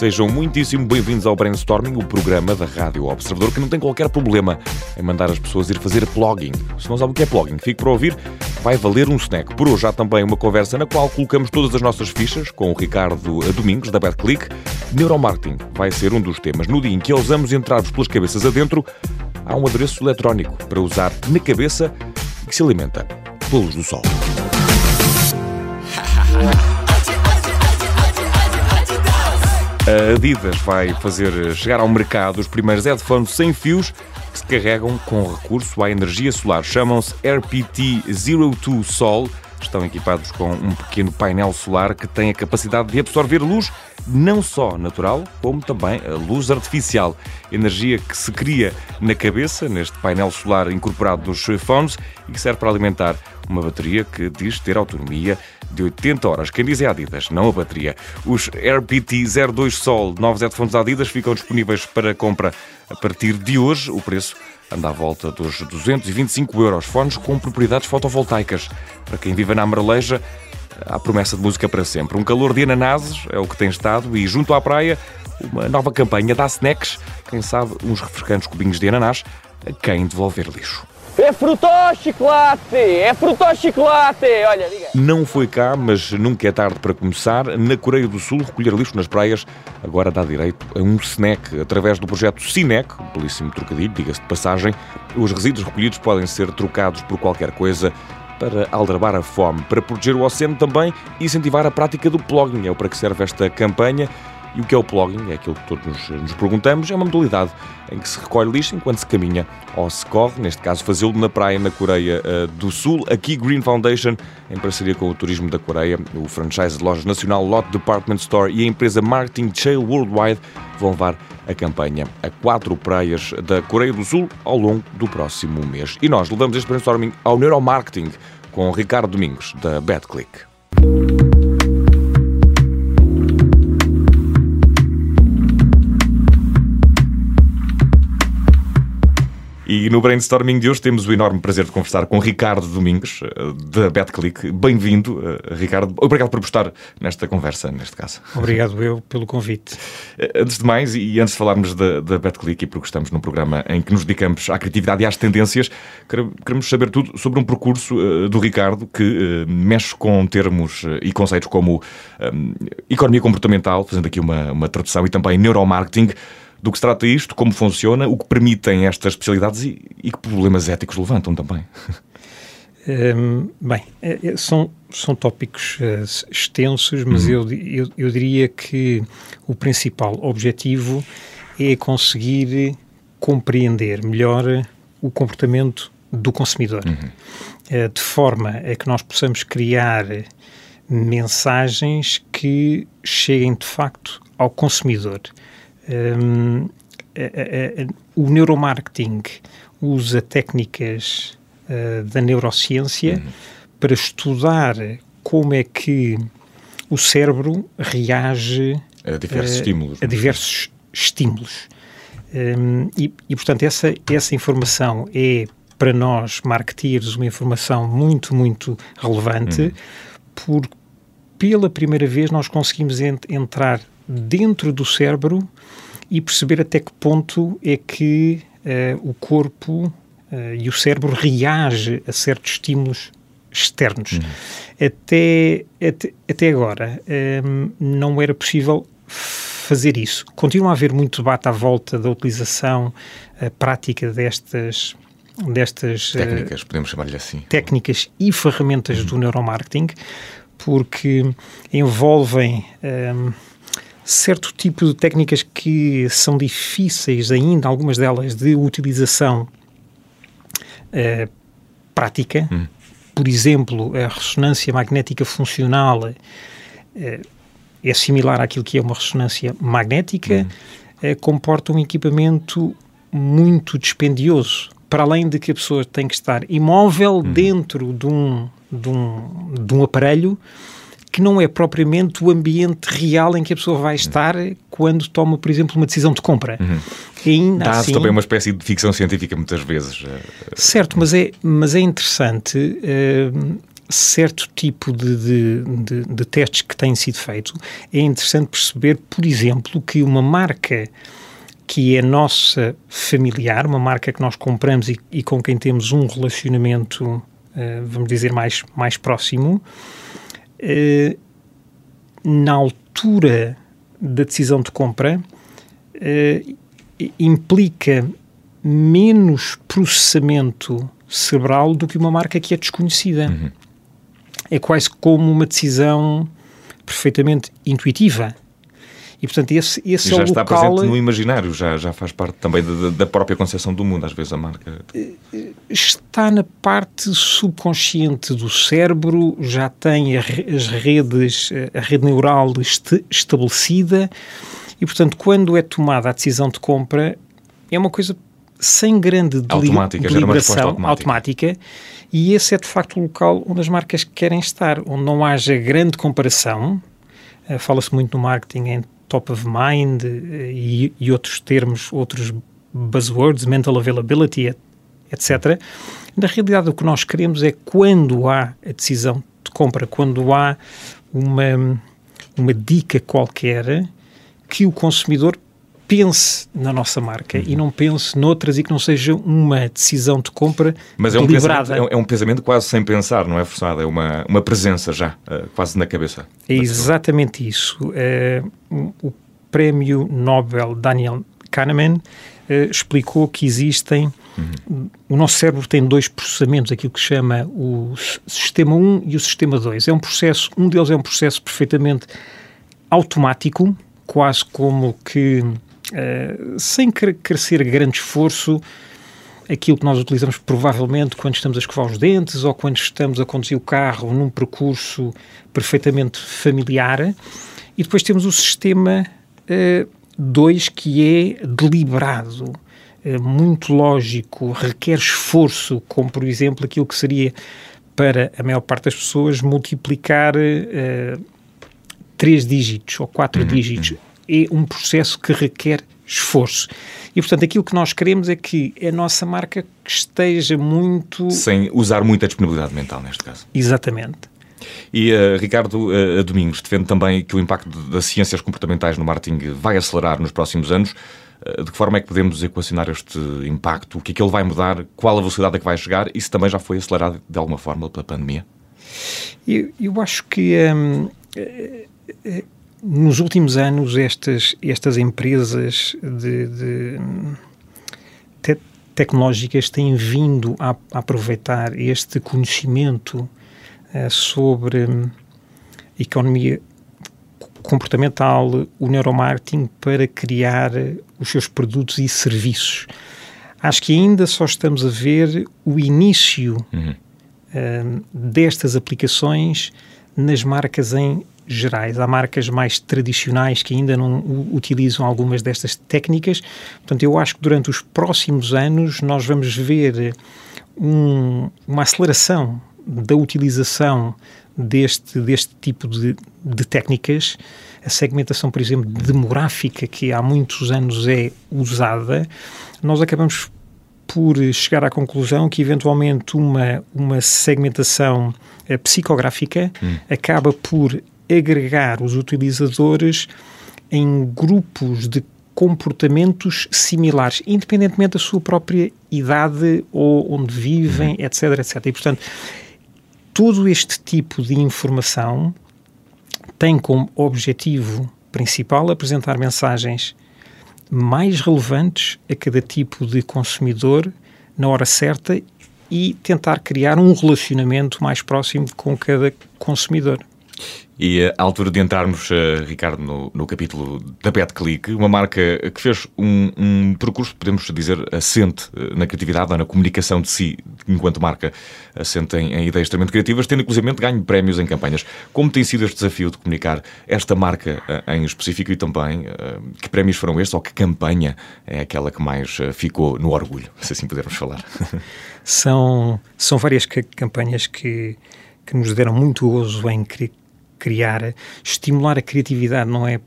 Sejam muitíssimo bem-vindos ao Brainstorming, o programa da Rádio Observador que não tem qualquer problema em mandar as pessoas ir fazer plugging. Se não sabe o que é plugging, fique para ouvir, vai valer um snack. Por hoje há também uma conversa na qual colocamos todas as nossas fichas com o Ricardo Domingos, da BetClick. Neuromarketing vai ser um dos temas. No dia em que ousamos entrar-vos pelas cabeças adentro, há um adereço eletrónico para usar na cabeça que se alimenta pela luz do sol. A Adidas vai fazer chegar ao mercado os primeiros headphones sem fios carregam com recurso à energia solar. Chamam-se RPT 02 Sol. Estão equipados com um pequeno painel solar que tem a capacidade de absorver luz não só natural, como também a luz artificial. Energia que se cria na cabeça, neste painel solar incorporado nos fones e que serve para alimentar uma bateria que diz ter autonomia de 80 horas. Quem diz é Adidas, não a bateria. Os RPT 02 Sol, novos headphones Adidas, ficam disponíveis para compra a partir de hoje. O preço anda à volta dos 225 euros. Fones com propriedades fotovoltaicas. Para quem vive na Amareleja, há promessa de música para sempre. Um calor de ananases é o que tem estado e junto à praia, uma nova campanha da Snacks. Quem sabe uns refrescantes cubinhos de ananás a quem devolver lixo. É chocolate! É chocolate! Olha, diga. Não foi cá, mas nunca é tarde para começar. Na Coreia do Sul, recolher lixo nas praias agora dá direito a um snack. Através do projeto Cinec, um belíssimo trocadilho, diga-se de passagem, os resíduos recolhidos podem ser trocados por qualquer coisa para aldrabar a fome, para proteger o oceano também e incentivar a prática do plugging. É para que serve esta campanha e o que é o plugging? É aquilo que todos nos, nos perguntamos. É uma modalidade em que se recolhe lixo enquanto se caminha ou se corre, neste caso fazê-lo na praia na Coreia uh, do Sul. Aqui Green Foundation, em parceria com o Turismo da Coreia, o franchise de loja nacional Lot Department Store e a empresa Marketing Shale Worldwide vão levar a campanha a quatro praias da Coreia do Sul ao longo do próximo mês. E nós levamos este brainstorming ao neuromarketing com Ricardo Domingos, da BadClick. E no brainstorming de hoje temos o enorme prazer de conversar com Ricardo Domingos, eh, da BetClick. Bem-vindo, eh, Ricardo. Obrigado por apostar nesta conversa, neste caso. Obrigado eu pelo convite. Eh, antes de mais, e antes de falarmos da, da BetClick, e porque estamos num programa em que nos dedicamos à criatividade e às tendências, queremos saber tudo sobre um percurso do Ricardo que mexe com termos e conceitos como economia comportamental, fazendo aqui uma, uma tradução, e também neuromarketing do que se trata isto, como funciona, o que permitem estas especialidades e, e que problemas éticos levantam também. Um, bem, é, é, são, são tópicos uh, extensos, mas uhum. eu, eu, eu, diria que o principal objetivo é conseguir compreender melhor o comportamento do consumidor, uhum. uh, de forma a que nós possamos criar mensagens que cheguem de facto ao consumidor. Um, a, a, a, o neuromarketing usa técnicas uh, da neurociência uhum. para estudar como é que o cérebro reage a diversos uh, estímulos. A diversos estímulos. Um, e, e, portanto, essa, essa informação é, para nós, marketeers, uma informação muito, muito relevante, uhum. porque pela primeira vez nós conseguimos ent entrar dentro do cérebro e perceber até que ponto é que uh, o corpo uh, e o cérebro reage a certos estímulos externos. Uhum. Até, até, até, agora um, ehm, não era possível fazer isso. Continua a haver muito debate à volta da utilização uh, prática destas destas técnicas, podemos chamar-lhe assim. Técnicas e ferramentas uhum. do neuromarketing, porque envolvem um, certo tipo de técnicas que são difíceis ainda, algumas delas de utilização uh, prática. Hum. Por exemplo, a ressonância magnética funcional uh, é similar àquilo que é uma ressonância magnética, hum. uh, comporta um equipamento muito dispendioso. Para além de que a pessoa tem que estar imóvel hum. dentro de um, de um, de um aparelho, que não é propriamente o ambiente real em que a pessoa vai estar quando toma, por exemplo, uma decisão de compra. Uhum. Dá-se assim, também uma espécie de ficção científica muitas vezes. Eh, certo, mas é, mas é interessante uh, certo tipo de, de, de, de testes que têm sido feitos. É interessante perceber, por exemplo, que uma marca que é nossa familiar, uma marca que nós compramos e, e com quem temos um relacionamento, uh, vamos dizer, mais, mais próximo, uh, na altura da decisão de compra, uh, implica menos processamento cerebral do que uma marca que é desconhecida. Uhum. É quase como uma decisão perfeitamente intuitiva. E, portanto, esse, esse e já é o está local... presente no imaginário, já, já faz parte também da, da própria concepção do mundo, às vezes a marca... Está na parte subconsciente do cérebro, já tem as redes, a rede neural este, estabelecida e, portanto, quando é tomada a decisão de compra, é uma coisa sem grande automática, deliberação automática. automática. e esse é de facto o local onde as marcas querem estar, onde não haja grande comparação. Fala-se muito no marketing em top of mind eh, e, e outros termos, outros buzzwords, mental availability, etc. Na realidade, o que nós queremos é quando há a decisão de compra, quando há uma, uma dica qualquer, que o consumidor pense na nossa marca uhum. e não pense noutras e que não seja uma decisão de compra Mas é um, pensamento, é um pensamento quase sem pensar, não é forçado, é uma, uma presença já, uh, quase na cabeça. É exatamente isso. Uh, o prémio Nobel Daniel Kahneman uh, explicou que existem Uhum. O nosso cérebro tem dois processamentos, aquilo que chama o sistema 1 e o sistema 2. É um processo, um deles é um processo perfeitamente automático, quase como que sem crescer grande esforço, aquilo que nós utilizamos provavelmente quando estamos a escovar os dentes ou quando estamos a conduzir o carro num percurso perfeitamente familiar. E depois temos o sistema 2, uh, que é deliberado, uh, muito lógico, requer esforço, como por exemplo aquilo que seria para a maior parte das pessoas multiplicar uh, três dígitos ou quatro uhum, dígitos. É um processo que requer esforço. E, portanto, aquilo que nós queremos é que a nossa marca esteja muito... Sem usar muita disponibilidade mental, neste caso. Exatamente. E uh, Ricardo uh, Domingos defende também que o impacto das ciências comportamentais no marketing vai acelerar nos próximos anos. Uh, de que forma é que podemos equacionar este impacto? O que é que ele vai mudar? Qual a velocidade a que vai chegar? Isso também já foi acelerado de alguma forma pela pandemia? Eu, eu acho que um, nos últimos anos, estas, estas empresas de, de te, tecnológicas têm vindo a, a aproveitar este conhecimento uh, sobre um, economia comportamental, o neuromarketing, para criar os seus produtos e serviços. Acho que ainda só estamos a ver o início uhum. uh, destas aplicações nas marcas em gerais. Há marcas mais tradicionais que ainda não utilizam algumas destas técnicas. Portanto, eu acho que durante os próximos anos nós vamos ver um, uma aceleração da utilização deste, deste tipo de, de técnicas. A segmentação, por exemplo, demográfica, que há muitos anos é usada, nós acabamos por chegar à conclusão que, eventualmente, uma, uma segmentação uh, psicográfica hum. acaba por agregar os utilizadores em grupos de comportamentos similares, independentemente da sua própria idade ou onde vivem, etc, uhum. etc. E, portanto, todo este tipo de informação tem como objetivo principal apresentar mensagens mais relevantes a cada tipo de consumidor na hora certa e tentar criar um relacionamento mais próximo com cada consumidor. E a altura de entrarmos, uh, Ricardo, no, no capítulo da BetClick, uma marca que fez um, um percurso, podemos dizer, assente uh, na criatividade ou na comunicação de si, enquanto marca, assente em, em ideias extremamente criativas, tendo inclusive ganho prémios em campanhas. Como tem sido este desafio de comunicar esta marca em específico e também que prémios foram estes ou que campanha é aquela que mais ficou no orgulho, se assim pudermos falar? São, são várias campanhas que, que nos deram muito gozo em criar. Estimular a criatividade não é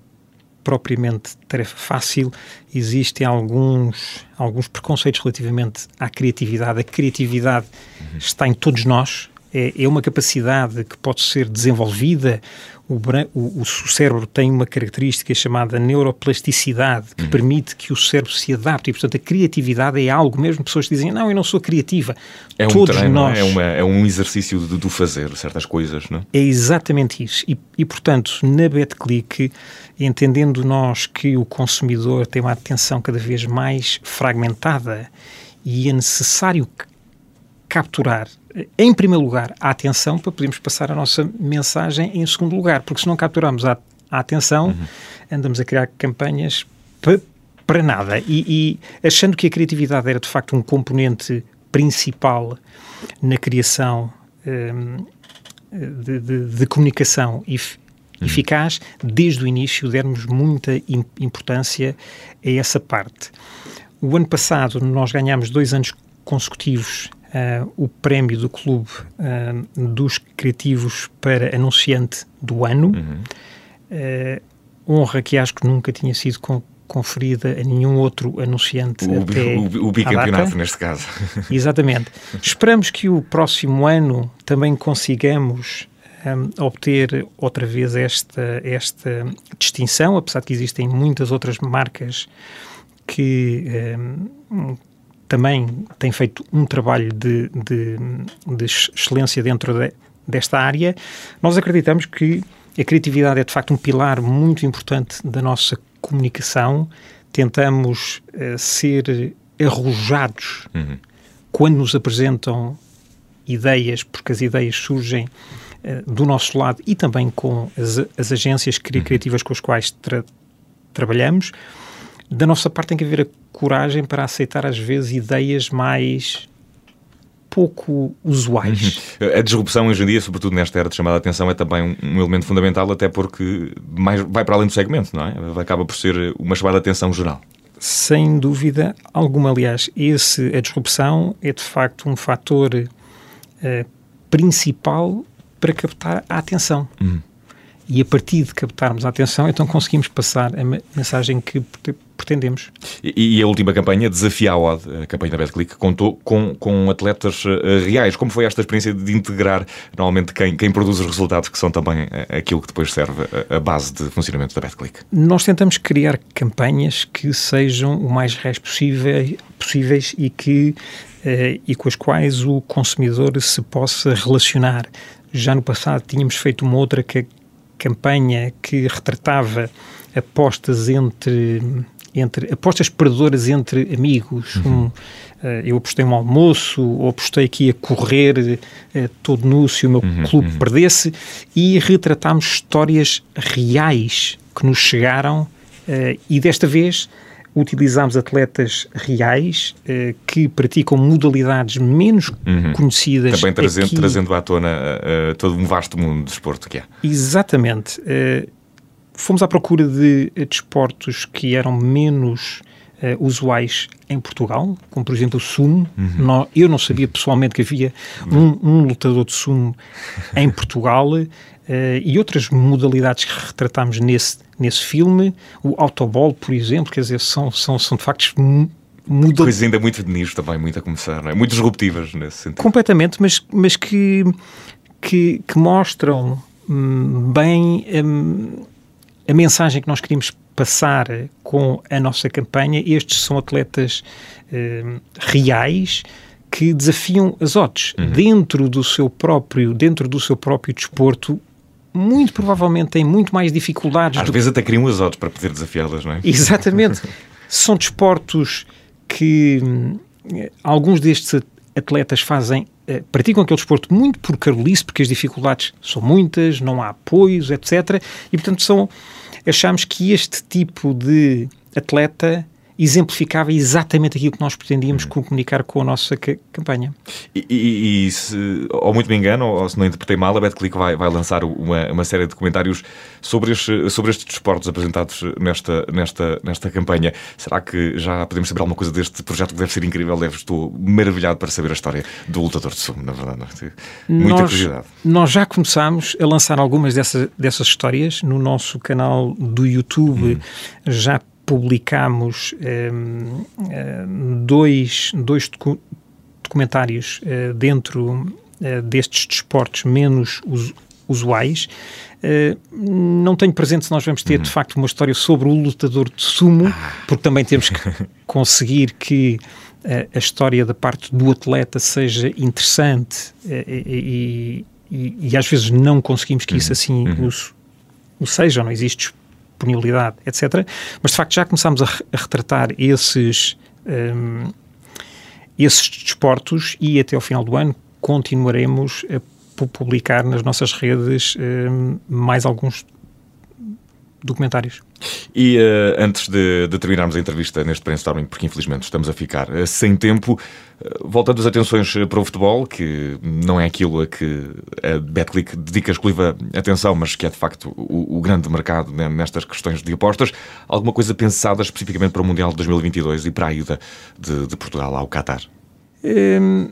propriamente tarefa fácil, existem alguns, alguns preconceitos relativamente à criatividade. A criatividade uhum. está em todos nós, é, é uma capacidade que pode ser desenvolvida o, o, o, cérebro tem uma característica chamada neuroplasticidade, que uhum. permite que o cérebro se adapte. E, portanto, a criatividade é algo, mesmo pessoas que dizem, não, eu não sou criativa. É um Todos treino, nós... é, uma, é um exercício do, do, fazer certas coisas, não é? É exatamente isso. E, e portanto, na BetClick, entendendo nós que o consumidor tem uma atenção cada vez mais fragmentada e é necessário capturar em primeiro lugar, a atenção para podermos passar a nossa mensagem em segundo lugar, porque se não capturamos a, a atenção, uhum. andamos a criar campanhas para, nada. E, e, achando que a criatividade era de facto um componente principal na criação um, de, de, de, comunicação uhum. eficaz, desde o início dermos muita importância a essa parte. O ano passado nós ganhámos dois anos consecutivos uh, o prémio do Clube uh, dos Criativos para Anunciante do Ano. Uhum. Uh, honra que acho que nunca tinha sido conferida a nenhum outro anunciante o, até o, o bicampeonato neste caso. Exatamente. Esperamos que o próximo ano também consigamos um, obter outra vez esta, esta distinção, apesar de que existem muitas outras marcas que um, também tem feito um trabalho de, de, de excelência dentro de, desta área. Nós acreditamos que a criatividade é de facto um pilar muito importante da nossa comunicação. Tentamos uh, ser arrojados uhum. quando nos apresentam ideias, porque as ideias surgem uh, do nosso lado e também com as, as agências uhum. criativas uhum. com as quais tra trabalhamos. Da nossa parte tem que haver a coragem para aceitar às vezes ideias mais pouco usuais. Uhum. A disrupção hoje em dia, sobretudo nesta era de chamada atenção, é também um elemento fundamental, até porque mais, vai para além do segmento, não é? Acaba por ser uma chamada atenção geral. Sem dúvida alguma. Aliás, esse, a disrupção é de facto um fator uh, principal para captar a atenção. Uhum. E a partir de captarmos a atenção, então conseguimos passar a mensagem que pretendemos. E, e, a última campanha, Desafia a Odd, a campanha da BetClick, contou com, com atletas uh, reais. Como foi esta experiência de integrar, normalmente, quem, quem produz os resultados, que são também uh, aquilo que depois serve a, a, base de funcionamento da BetClick? Nós tentamos criar campanhas que sejam o mais reais possível, possíveis e, que, uh, e com as quais o consumidor se possa relacionar. Já no passado tínhamos feito uma outra campanha que retratava apostas entre entre apostas perdedoras entre amigos. Uhum. Um, uh, eu apostei um almoço, ou apostei aqui a correr uh, todo nu se o meu uhum, clube uhum. perdesse, e retratámos histórias reais que nos chegaram, uh, e desta vez utilizámos atletas reais uh, que praticam modalidades menos uhum. conhecidas. Também trazendo, aqui. trazendo à tona todo um vasto mundo de desporto que é. Exatamente. Uh, fomos à procura de desportos que eram menos usuais em Portugal, como por exemplo o sumo. Uhum. eu não sabia pessoalmente que havia um, um lutador de sumo em Portugal. Uh, e outras modalidades que retratámos nesse, nesse filme, o autobol, por exemplo, quer dizer, são, são, são de facto muda... Coisas ainda muito de nicho também, muito a começar, não é? Muito disruptivas nesse sentido. Completamente, mas, mas que, que, que mostram hum, bem hum, a mensagem que nós queríamos passar com a nossa campanha. Estes são atletas hum, reais que desafiam as odds uhum. dentro do seu próprio dentro do seu próprio desporto muito provavelmente têm muito mais dificuldades. Às vezes até criam as odds para poder desafiá-las, não é? Exatamente. São desportos que hum, alguns destes atletas fazem, uh, praticam aquele desporto muito por carolice, porque as dificuldades são muitas, não há apoios, etc. E, portanto, são, achamos que este tipo de atleta exemplificava exatamente aquilo que nós pretendíamos comunicar com a nossa campanha. E, e, e, se, ou muito me engano, ou se não interpretei mal, a BetClick vai, vai lançar uma, uma série de comentários sobre, este, sobre estes desportos apresentados nesta, nesta, nesta campanha. Será que já podemos saber alguma coisa deste projeto que deve ser incrível? Deve, estou maravilhado para saber a história do lutador de sumo, na verdade. Muita nós, curiosidade. Nós já começámos a lançar algumas dessa, dessas histórias no nosso canal do YouTube. Hum. Já publicámos um, um, dois, dois docu documentários uh, dentro uh, destes desportos menos us usuais. Uh, não tenho presente se nós vamos ter, uhum. de facto, uma história sobre o lutador de sumo, ah. porque também temos que conseguir que a história da parte do atleta seja interessante e, e, e, às vezes não conseguimos que isso uhum. assim uhum. o, o seja, não existe disponibilidade, etc. Mas de facto já começámos a, a retratar esses, um, esses desportos e até ao final do ano continuaremos a publicar nas nossas redes um, mais alguns documentários. E uh, antes de, de, terminarmos a entrevista neste brainstorming, porque infelizmente estamos a ficar uh, sem tempo, uh, voltando as atenções para o futebol, que não é aquilo a que a Betclic dedica exclusiva atenção, mas que é de facto o, o grande mercado né, nestas questões de apostas, alguma coisa pensada especificamente para o Mundial de 2022 e para a ida de, de Portugal ao Qatar? Um...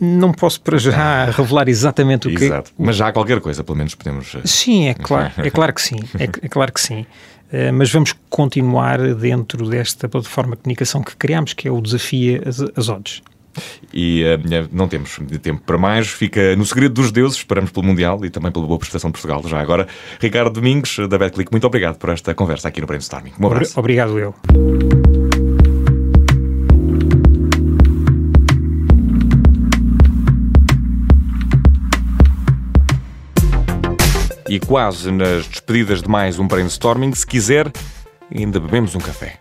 Não posso para já revelar exatamente o que. Exato. Mas já há qualquer coisa, pelo menos podemos. Sim, é claro, é claro que sim. É, é claro que sim. Uh, mas vamos continuar dentro desta plataforma de comunicação que criamos, que é o Desafio as, as Odds. E uh, não temos tempo para mais, fica no segredo dos deuses, esperamos pelo Mundial e também pela boa prestação de Portugal. Já agora, Ricardo Domingos, da BetClick, muito obrigado por esta conversa aqui no Brainstorming. Um abraço. Obrigado, eu. E quase nas despedidas de mais um brainstorming, se quiser, ainda bebemos um café.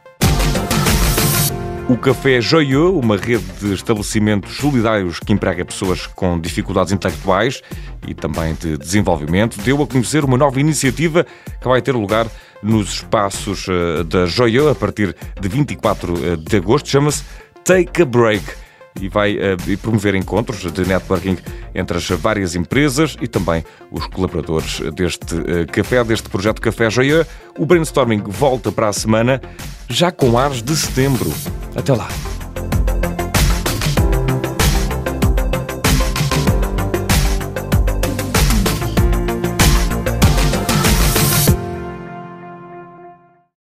O Café Joyeux, uma rede de estabelecimentos solidários que emprega pessoas com dificuldades intelectuais e também de desenvolvimento, deu a conhecer uma nova iniciativa que vai ter lugar nos espaços eh, da Joyeux a partir de 24 eh, de agosto. Chama-se Take a Break e vai uh, promover encontros de networking entre as várias empresas e também os colaboradores deste uh, café, deste projeto Café Joia. O brainstorming volta para a semana, já com ares de setembro. Até lá!